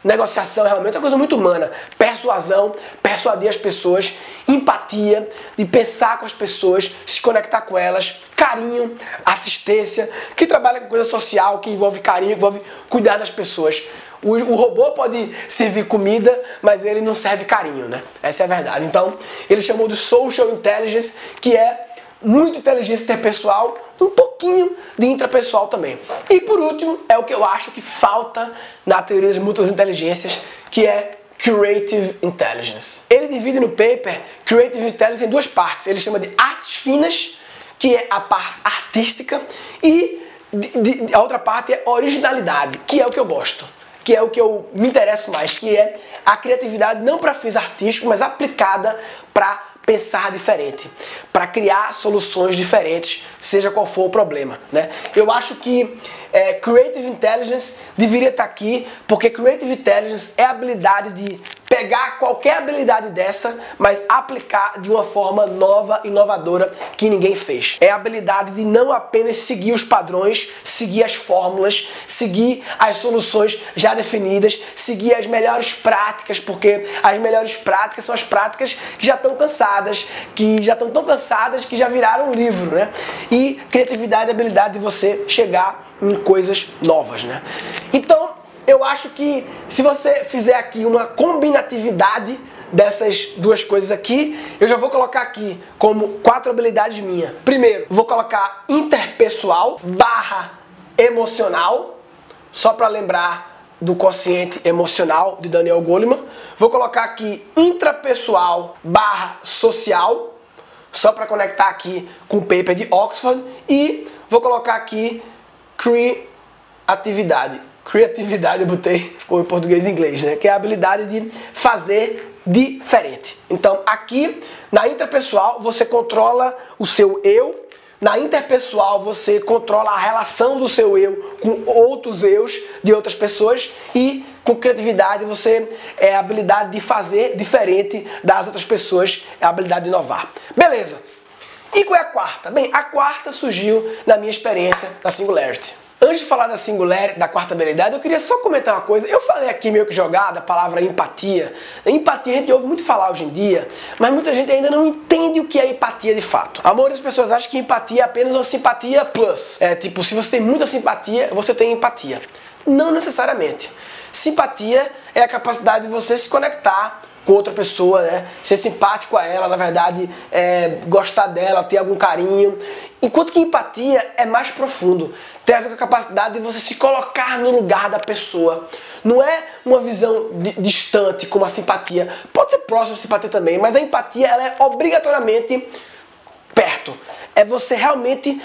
[SPEAKER 1] Negociação é realmente uma coisa muito humana. Persuasão, persuadir as pessoas, empatia, de pensar com as pessoas, se conectar com elas, carinho, assistência, que trabalha com coisa social, que envolve carinho, envolve cuidar das pessoas. O, o, robô pode servir comida, mas ele não serve carinho, né? Essa é a verdade. Então, ele chamou de social intelligence, que é muito inteligência interpessoal, um pouquinho de intrapessoal também. E por último, é o que eu acho que falta na teoria das múltiplas inteligências, que é Creative Intelligence. Ele divide no paper Creative Intelligence em duas partes. Ele chama de artes finas, que é a parte artística, e de, de, a outra parte é originalidade, que é o que eu gosto, que é o que eu me interesso mais, que é a criatividade não para fins artísticos, mas aplicada para pensar diferente, para criar soluções diferentes, seja qual for o problema. Né? Eu acho que é, Creative Intelligence deveria estar tá aqui, porque Creative Intelligence é a habilidade de pegar qualquer habilidade dessa, mas aplicar de uma forma nova, inovadora que ninguém fez. É a habilidade de não apenas seguir os padrões, seguir as fórmulas, seguir as soluções já definidas, seguir as melhores práticas, porque as melhores práticas são as práticas que já estão cansadas, que já estão tão cansadas que já viraram um livro, né? E criatividade é a habilidade de você chegar em coisas novas, né? Então, eu acho que se você fizer aqui uma combinatividade dessas duas coisas aqui, eu já vou colocar aqui como quatro habilidades minhas. Primeiro, vou colocar interpessoal barra emocional, só para lembrar do consciente emocional de Daniel Goleman. Vou colocar aqui intrapessoal barra social, só para conectar aqui com o paper de Oxford. E vou colocar aqui criatividade Creatividade eu botei, ficou em português e inglês, né? Que é a habilidade de fazer diferente. Então, aqui na interpessoal você controla o seu eu, na interpessoal você controla a relação do seu eu com outros eus de outras pessoas e com criatividade você é a habilidade de fazer diferente das outras pessoas, é a habilidade de inovar. Beleza. E qual é a quarta? Bem, a quarta surgiu na minha experiência na Singularity. Antes de falar da singular, da quarta habilidade, eu queria só comentar uma coisa. Eu falei aqui meio que jogada a palavra empatia. Empatia a gente ouve muito falar hoje em dia, mas muita gente ainda não entende o que é empatia de fato. A maioria das pessoas acha que empatia é apenas uma simpatia plus. É tipo, se você tem muita simpatia, você tem empatia. Não necessariamente. Simpatia é a capacidade de você se conectar com outra pessoa, né? Ser simpático a ela, na verdade, é, gostar dela, ter algum carinho. Enquanto que empatia é mais profundo. Tem a ver com a capacidade de você se colocar no lugar da pessoa. Não é uma visão distante como a simpatia. Pode ser próximo a simpatia também, mas a empatia ela é obrigatoriamente perto. É você realmente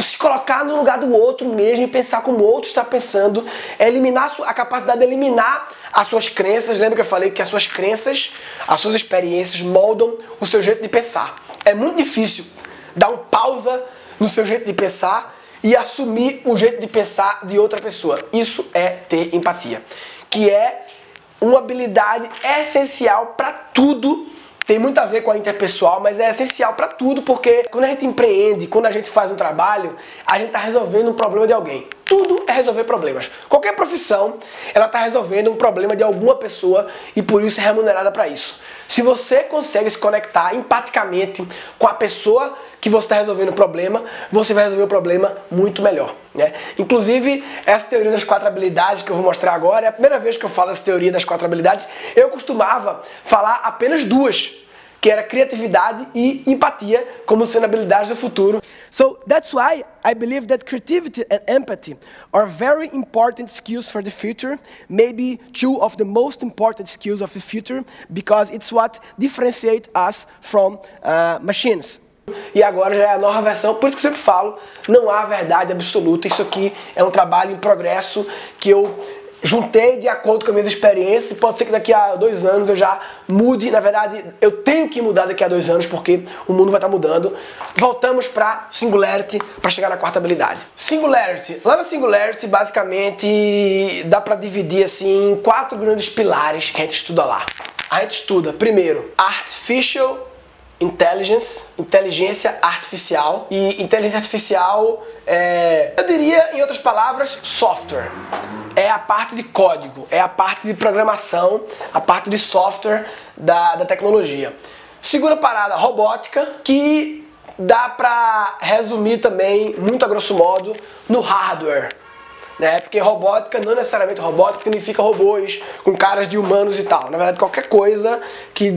[SPEAKER 1] se colocar no lugar do outro mesmo e pensar como o outro está pensando. É eliminar a capacidade de eliminar as suas crenças. Lembra que eu falei que as suas crenças, as suas experiências moldam o seu jeito de pensar. É muito difícil dar um pausa no seu jeito de pensar e assumir o jeito de pensar de outra pessoa. Isso é ter empatia, que é uma habilidade essencial para tudo tem muito a ver com a interpessoal, mas é essencial para tudo, porque quando a gente empreende, quando a gente faz um trabalho, a gente está resolvendo um problema de alguém. Tudo é resolver problemas. Qualquer profissão, ela está resolvendo um problema de alguma pessoa e por isso é remunerada para isso. Se você consegue se conectar empaticamente com a pessoa que você está resolvendo o problema, você vai resolver o problema muito melhor. Né? Inclusive, essa teoria das quatro habilidades que eu vou mostrar agora é a primeira vez que eu falo essa teoria das quatro habilidades. Eu costumava falar apenas duas, que era criatividade e empatia, como sendo habilidades do futuro. So that's why I believe that creativity and empathy are very important skills for the future, maybe two of the most important skills of the future, because it's what differentiate us from uh, machines. E agora já é a nova versão, por isso que eu sempre falo, não há verdade absoluta. Isso aqui é um trabalho em progresso que eu juntei de acordo com as minhas experiências. Pode ser que daqui a dois anos eu já mude. Na verdade, eu tenho que mudar daqui a dois anos porque o mundo vai estar mudando. Voltamos para Singularity para chegar na quarta habilidade. Singularity. Lá na Singularity, basicamente, dá para dividir assim em quatro grandes pilares que a gente estuda lá. A gente estuda, primeiro, Artificial Intelligence, inteligência artificial. E inteligência artificial é, eu diria, em outras palavras, software. É a parte de código, é a parte de programação, a parte de software da, da tecnologia. Segunda parada, robótica, que dá pra resumir também, muito a grosso modo, no hardware né? Porque robótica não necessariamente robótica significa robôs com caras de humanos e tal. Na verdade, qualquer coisa que,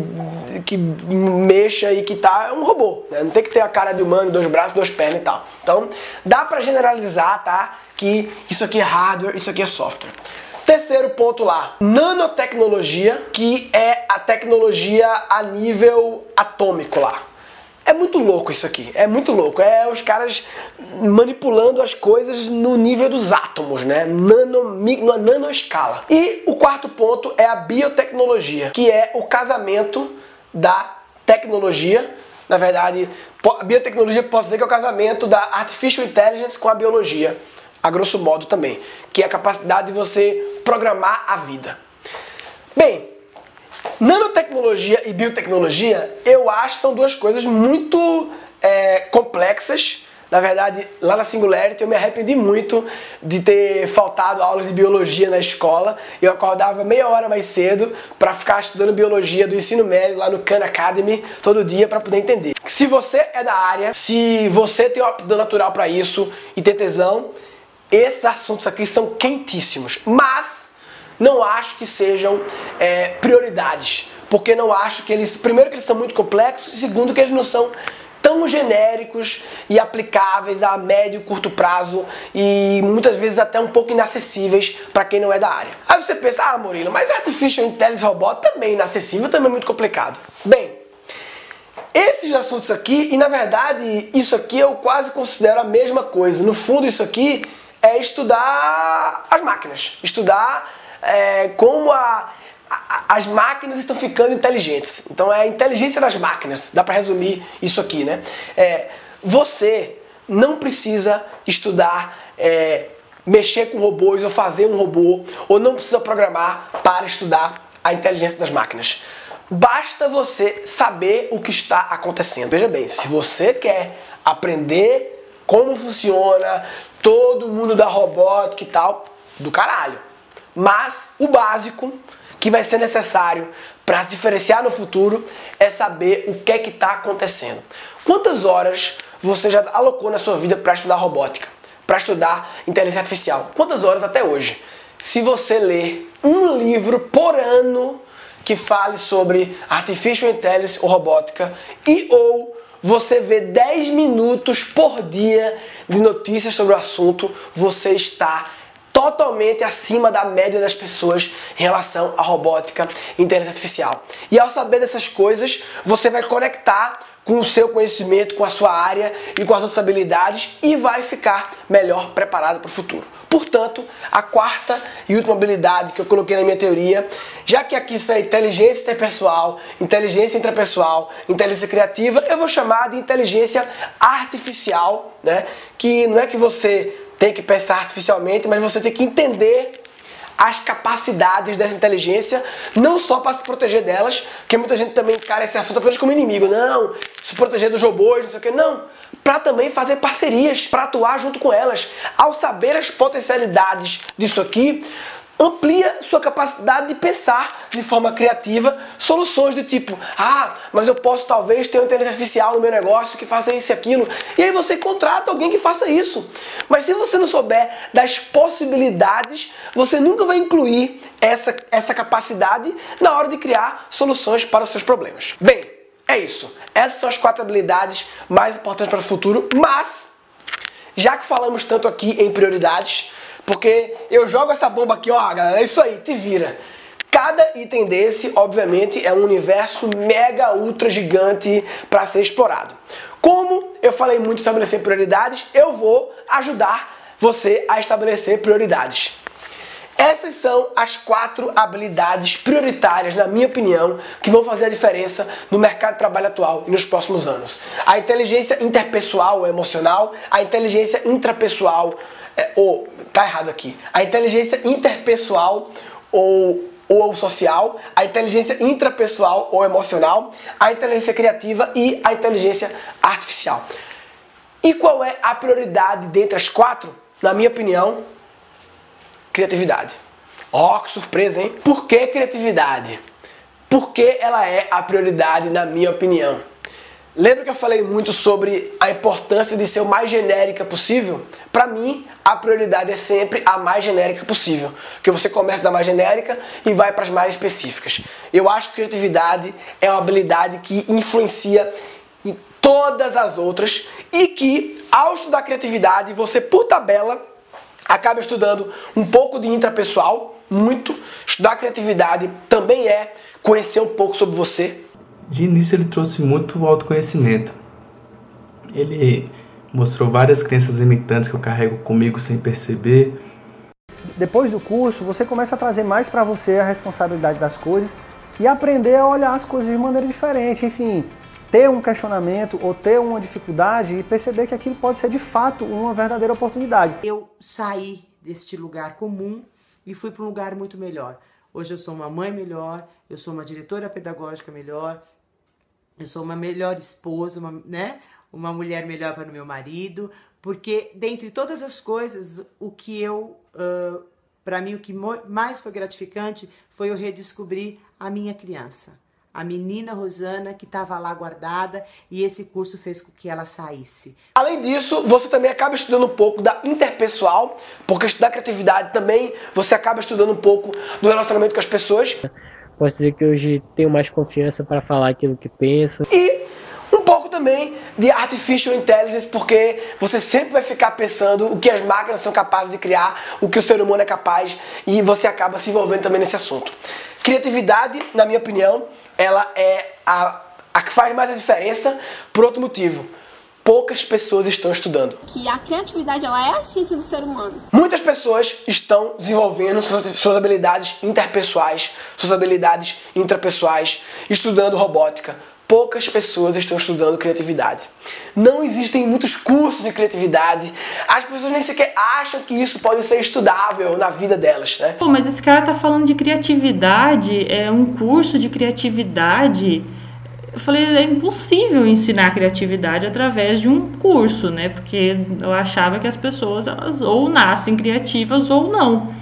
[SPEAKER 1] que mexa e que tá é um robô, né? Não tem que ter a cara de humano, dois braços, duas pernas e tal. Então, dá para generalizar, tá? Que isso aqui é hardware, isso aqui é software. Terceiro ponto lá, nanotecnologia, que é a tecnologia a nível atômico lá. É muito louco isso aqui, é muito louco. É os caras manipulando as coisas no nível dos átomos, né? Nano, na nanoescala. E o quarto ponto é a biotecnologia, que é o casamento da tecnologia. Na verdade, a biotecnologia pode dizer que é o casamento da artificial intelligence com a biologia, a grosso modo também, que é a capacidade de você programar a vida. Bem, Nanotecnologia e biotecnologia, eu acho são duas coisas muito é, complexas. Na verdade, lá na Singularity eu me arrependi muito de ter faltado aulas de biologia na escola. Eu acordava meia hora mais cedo para ficar estudando biologia do ensino médio lá no Khan Academy todo dia para poder entender. Se você é da área, se você tem uma aptidão natural para isso e tem tesão, esses assuntos aqui são quentíssimos. Mas não acho que sejam é, prioridades. Porque não acho que eles. Primeiro, que eles são muito complexos, e segundo, que eles não são tão genéricos e aplicáveis a médio e curto prazo e muitas vezes até um pouco inacessíveis para quem não é da área. Aí você pensa, ah, Murilo, mas Artificial Intelligence Robot também é inacessível, também é muito complicado. Bem, esses assuntos aqui, e na verdade isso aqui eu quase considero a mesma coisa. No fundo, isso aqui é estudar as máquinas, estudar é, como a, a, as máquinas estão ficando inteligentes. Então é a inteligência das máquinas, dá para resumir isso aqui, né? É, você não precisa estudar é, mexer com robôs ou fazer um robô, ou não precisa programar para estudar a inteligência das máquinas. Basta você saber o que está acontecendo. Veja bem, se você quer aprender como funciona todo mundo da robótica e tal, do caralho. Mas o básico que vai ser necessário para se diferenciar no futuro é saber o que é que está acontecendo. Quantas horas você já alocou na sua vida para estudar robótica, para estudar inteligência artificial? Quantas horas até hoje? Se você ler um livro por ano que fale sobre artificial intelligence ou robótica e ou você vê 10 minutos por dia de notícias sobre o assunto, você está totalmente acima da média das pessoas em relação à robótica e inteligência artificial. E ao saber dessas coisas, você vai conectar com o seu conhecimento, com a sua área e com as suas habilidades e vai ficar melhor preparado para o futuro. Portanto, a quarta e última habilidade que eu coloquei na minha teoria, já que aqui isso é inteligência interpessoal, inteligência intrapessoal, inteligência criativa, eu vou chamar de inteligência artificial, né? Que não é que você tem que pensar artificialmente, mas você tem que entender as capacidades dessa inteligência, não só para se proteger delas, porque muita gente também encara esse assunto apenas como inimigo. Não, se proteger dos robôs, não sei o que. Não, para também fazer parcerias, para atuar junto com elas. Ao saber as potencialidades disso aqui, amplia sua capacidade de pensar de forma criativa soluções do tipo, ah, mas eu posso talvez ter uma inteligência artificial no meu negócio que faça isso e aquilo. E aí você contrata alguém que faça isso. Mas se você não souber das possibilidades, você nunca vai incluir essa, essa capacidade na hora de criar soluções para os seus problemas. Bem, é isso. Essas são as quatro habilidades mais importantes para o futuro, mas já que falamos tanto aqui em prioridades, porque eu jogo essa bomba aqui, ó, galera, é isso aí, te vira. Cada item desse, obviamente, é um universo mega ultra gigante para ser explorado. Como eu falei muito estabelecer prioridades, eu vou ajudar você a estabelecer prioridades. Essas são as quatro habilidades prioritárias, na minha opinião, que vão fazer a diferença no mercado de trabalho atual e nos próximos anos. A inteligência interpessoal ou emocional, a inteligência intrapessoal é, ou tá errado aqui. A inteligência interpessoal ou ou social, a inteligência intrapessoal ou emocional, a inteligência criativa e a inteligência artificial. E qual é a prioridade dentre as quatro? Na minha opinião, criatividade. Ó, oh, que surpresa, hein? Por que criatividade? Porque ela é a prioridade, na minha opinião. Lembra que eu falei muito sobre a importância de ser o mais genérica possível? Para mim, a prioridade é sempre a mais genérica possível, que você começa da mais genérica e vai para as mais específicas. Eu acho que criatividade é uma habilidade que influencia em todas as outras e que ao estudar criatividade, você por tabela acaba estudando um pouco de intrapessoal, muito. Estudar criatividade também é conhecer um pouco sobre você,
[SPEAKER 3] de início ele trouxe muito autoconhecimento. Ele mostrou várias crenças limitantes que eu carrego comigo sem perceber.
[SPEAKER 4] Depois do curso, você começa a trazer mais para você a responsabilidade das coisas e aprender a olhar as coisas de maneira diferente, enfim, ter um questionamento ou ter uma dificuldade e perceber que aquilo pode ser de fato uma verdadeira oportunidade.
[SPEAKER 5] Eu saí deste lugar comum e fui para um lugar muito melhor. Hoje eu sou uma mãe melhor, eu sou uma diretora pedagógica melhor, eu sou uma melhor esposa, uma, né? Uma mulher melhor para o meu marido, porque dentre todas as coisas, o que eu, uh, para mim, o que mais foi gratificante foi eu redescobrir a minha criança a menina Rosana que estava lá guardada e esse curso fez com que ela saísse.
[SPEAKER 1] Além disso, você também acaba estudando um pouco da interpessoal, porque estudar criatividade também você acaba estudando um pouco do relacionamento com as pessoas.
[SPEAKER 6] Posso dizer que hoje tenho mais confiança para falar aquilo que penso.
[SPEAKER 1] E um pouco também de artificial intelligence, porque você sempre vai ficar pensando o que as máquinas são capazes de criar, o que o ser humano é capaz, e você acaba se envolvendo também nesse assunto. Criatividade, na minha opinião, ela é a, a que faz mais a diferença por outro motivo. Poucas pessoas estão estudando.
[SPEAKER 7] Que a criatividade ela é a ciência do ser humano.
[SPEAKER 1] Muitas pessoas estão desenvolvendo suas, suas habilidades interpessoais, suas habilidades intrapessoais, estudando robótica, poucas pessoas estão estudando criatividade. Não existem muitos cursos de criatividade. As pessoas nem sequer acham que isso pode ser estudável na vida delas, né?
[SPEAKER 8] Pô, mas esse cara tá falando de criatividade, é um curso de criatividade. Eu falei, é impossível ensinar criatividade através de um curso, né? Porque eu achava que as pessoas elas ou nascem criativas ou não.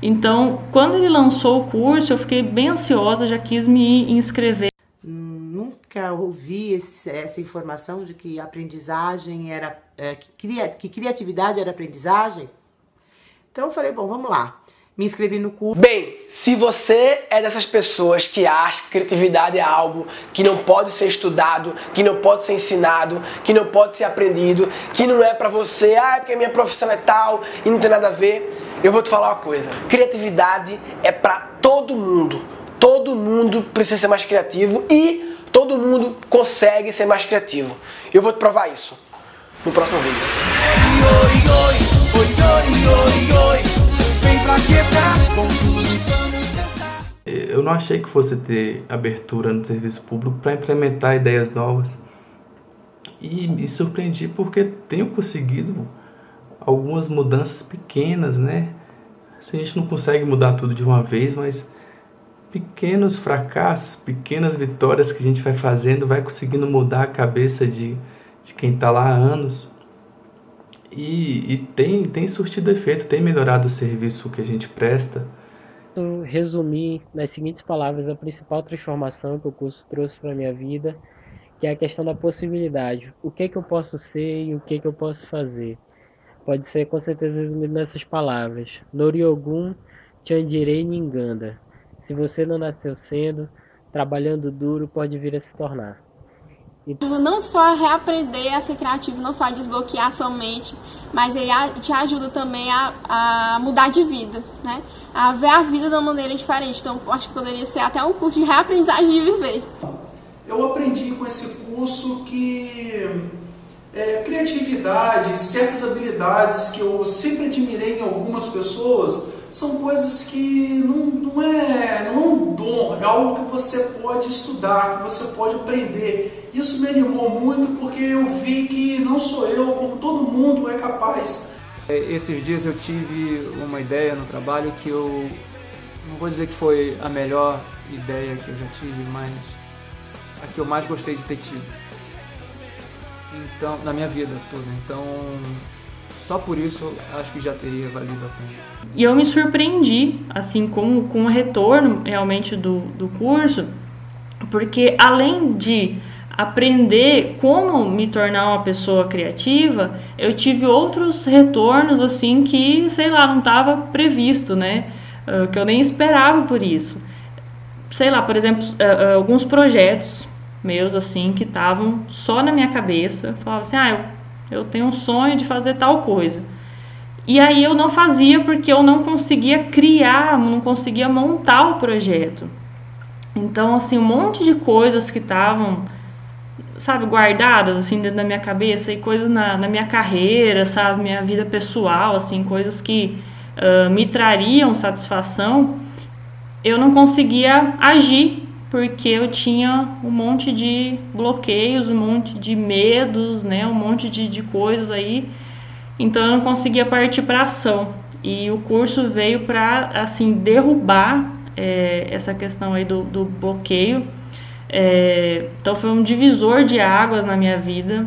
[SPEAKER 8] Então, quando ele lançou o curso, eu fiquei bem ansiosa, já quis me inscrever
[SPEAKER 5] nunca ouvi esse, essa informação de que aprendizagem era. É, que, cria, que criatividade era aprendizagem. Então eu falei, bom, vamos lá. Me inscrevi no curso.
[SPEAKER 1] Bem, se você é dessas pessoas que acha que criatividade é algo que não pode ser estudado, que não pode ser ensinado, que não pode ser aprendido, que não é para você, ah, é porque a minha profissão é tal e não tem nada a ver, eu vou te falar uma coisa. Criatividade é para todo mundo. Todo mundo precisa ser mais criativo e Todo mundo consegue ser mais criativo. Eu vou te provar isso no próximo vídeo.
[SPEAKER 3] Eu não achei que fosse ter abertura no serviço público para implementar ideias novas. E me surpreendi porque tenho conseguido algumas mudanças pequenas, né? Assim, a gente não consegue mudar tudo de uma vez, mas pequenos fracassos, pequenas vitórias que a gente vai fazendo, vai conseguindo mudar a cabeça de, de quem está lá há anos. E, e, tem, tem surtido efeito, tem melhorado o serviço que a gente presta.
[SPEAKER 6] Resumir nas seguintes palavras a principal transformação que o curso trouxe para minha vida, que é a questão da possibilidade. O que, é que eu posso ser e o que, é que eu posso fazer? Pode ser com certeza resumido nessas palavras. Noriogun Chandirei Ninganda. Se você não nasceu sendo, trabalhando duro pode vir a se tornar.
[SPEAKER 7] Não só reaprender a ser criativo, não só a desbloquear sua mente, mas ele te ajuda também a, a mudar de vida, né? A ver a vida de uma maneira diferente. Então, acho que poderia ser até um curso de reaprendizagem de viver.
[SPEAKER 9] Eu aprendi com esse curso que é, criatividade, certas habilidades que eu sempre admirei em algumas pessoas, são coisas que não, não, é, não é um dom, é algo que você pode estudar, que você pode aprender. Isso me animou muito porque eu vi que não sou eu, como todo mundo é capaz.
[SPEAKER 10] É, esses dias eu tive uma ideia no trabalho que eu não vou dizer que foi a melhor ideia que eu já tive, mas a que eu mais gostei de ter tido. Então, na minha vida toda. Então, só por isso acho que já teria valido a pena.
[SPEAKER 8] E eu me surpreendi, assim, com, com o retorno realmente do, do curso, porque além de aprender como me tornar uma pessoa criativa, eu tive outros retornos, assim, que, sei lá, não estava previsto, né? Uh, que eu nem esperava por isso. Sei lá, por exemplo, uh, uh, alguns projetos meus, assim, que estavam só na minha cabeça. Falava assim, ah, eu eu tenho um sonho de fazer tal coisa. E aí eu não fazia porque eu não conseguia criar, não conseguia montar o projeto. Então, assim, um monte de coisas que estavam, sabe, guardadas, assim, dentro da minha cabeça e coisas na, na minha carreira, sabe, minha vida pessoal, assim, coisas que uh, me trariam satisfação, eu não conseguia agir porque eu tinha um monte de bloqueios, um monte de medos, né, um monte de, de coisas aí. Então eu não conseguia partir para ação. E o curso veio para assim derrubar é, essa questão aí do, do bloqueio. É, então foi um divisor de águas na minha vida.